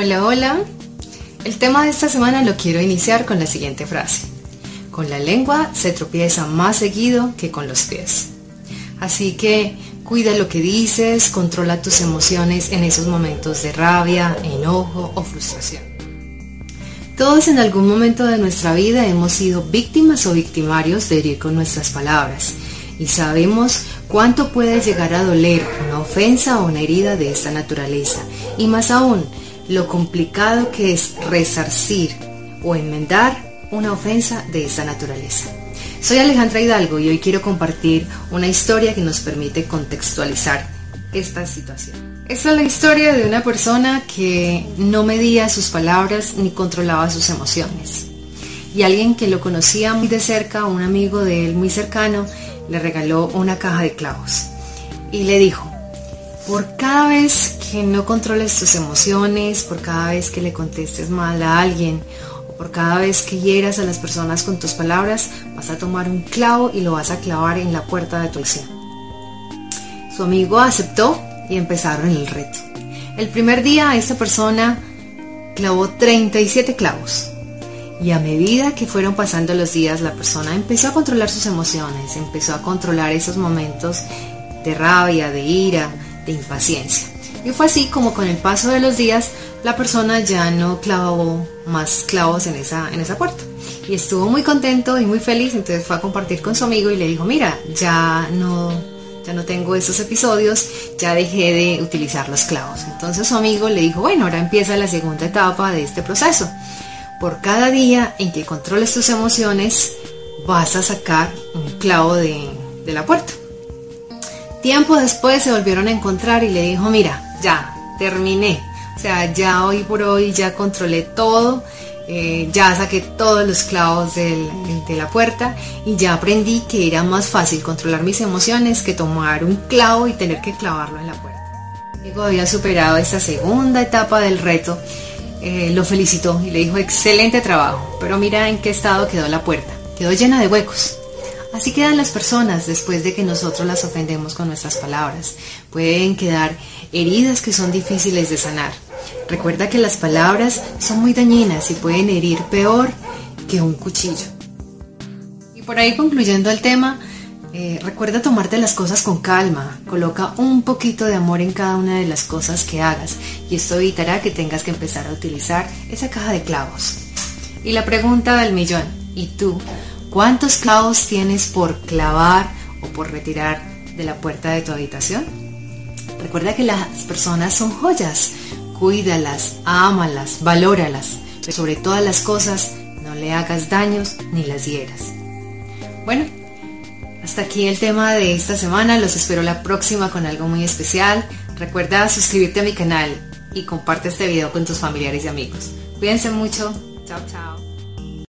Hola, hola. El tema de esta semana lo quiero iniciar con la siguiente frase. Con la lengua se tropieza más seguido que con los pies. Así que cuida lo que dices, controla tus emociones en esos momentos de rabia, enojo o frustración. Todos en algún momento de nuestra vida hemos sido víctimas o victimarios de herir con nuestras palabras y sabemos cuánto puede llegar a doler una ofensa o una herida de esta naturaleza y más aún lo complicado que es resarcir o enmendar una ofensa de esa naturaleza. Soy Alejandra Hidalgo y hoy quiero compartir una historia que nos permite contextualizar esta situación. Esta es la historia de una persona que no medía sus palabras ni controlaba sus emociones. Y alguien que lo conocía muy de cerca, un amigo de él muy cercano, le regaló una caja de clavos y le dijo, por cada vez que no controles tus emociones, por cada vez que le contestes mal a alguien o por cada vez que hieras a las personas con tus palabras, vas a tomar un clavo y lo vas a clavar en la puerta de tu acción. Su amigo aceptó y empezaron el reto. El primer día esta persona clavó 37 clavos. Y a medida que fueron pasando los días, la persona empezó a controlar sus emociones, empezó a controlar esos momentos de rabia, de ira, impaciencia. Y fue así como con el paso de los días la persona ya no clavó más clavos en esa, en esa puerta. Y estuvo muy contento y muy feliz, entonces fue a compartir con su amigo y le dijo, mira, ya no, ya no tengo esos episodios, ya dejé de utilizar los clavos. Entonces su amigo le dijo, bueno, ahora empieza la segunda etapa de este proceso. Por cada día en que controles tus emociones, vas a sacar un clavo de, de la puerta. Tiempo después se volvieron a encontrar y le dijo, mira, ya, terminé. O sea, ya hoy por hoy ya controlé todo, eh, ya saqué todos los clavos de la puerta y ya aprendí que era más fácil controlar mis emociones que tomar un clavo y tener que clavarlo en la puerta. Diego había superado esta segunda etapa del reto, eh, lo felicitó y le dijo excelente trabajo, pero mira en qué estado quedó la puerta. Quedó llena de huecos. Así quedan las personas después de que nosotros las ofendemos con nuestras palabras. Pueden quedar heridas que son difíciles de sanar. Recuerda que las palabras son muy dañinas y pueden herir peor que un cuchillo. Y por ahí concluyendo el tema, eh, recuerda tomarte las cosas con calma, coloca un poquito de amor en cada una de las cosas que hagas y esto evitará que tengas que empezar a utilizar esa caja de clavos. Y la pregunta del millón, ¿y tú ¿Cuántos clavos tienes por clavar o por retirar de la puerta de tu habitación? Recuerda que las personas son joyas. Cuídalas, ámalas, valóralas. Pero sobre todas las cosas, no le hagas daños ni las hieras. Bueno, hasta aquí el tema de esta semana. Los espero la próxima con algo muy especial. Recuerda suscribirte a mi canal y comparte este video con tus familiares y amigos. Cuídense mucho. Chao, chao.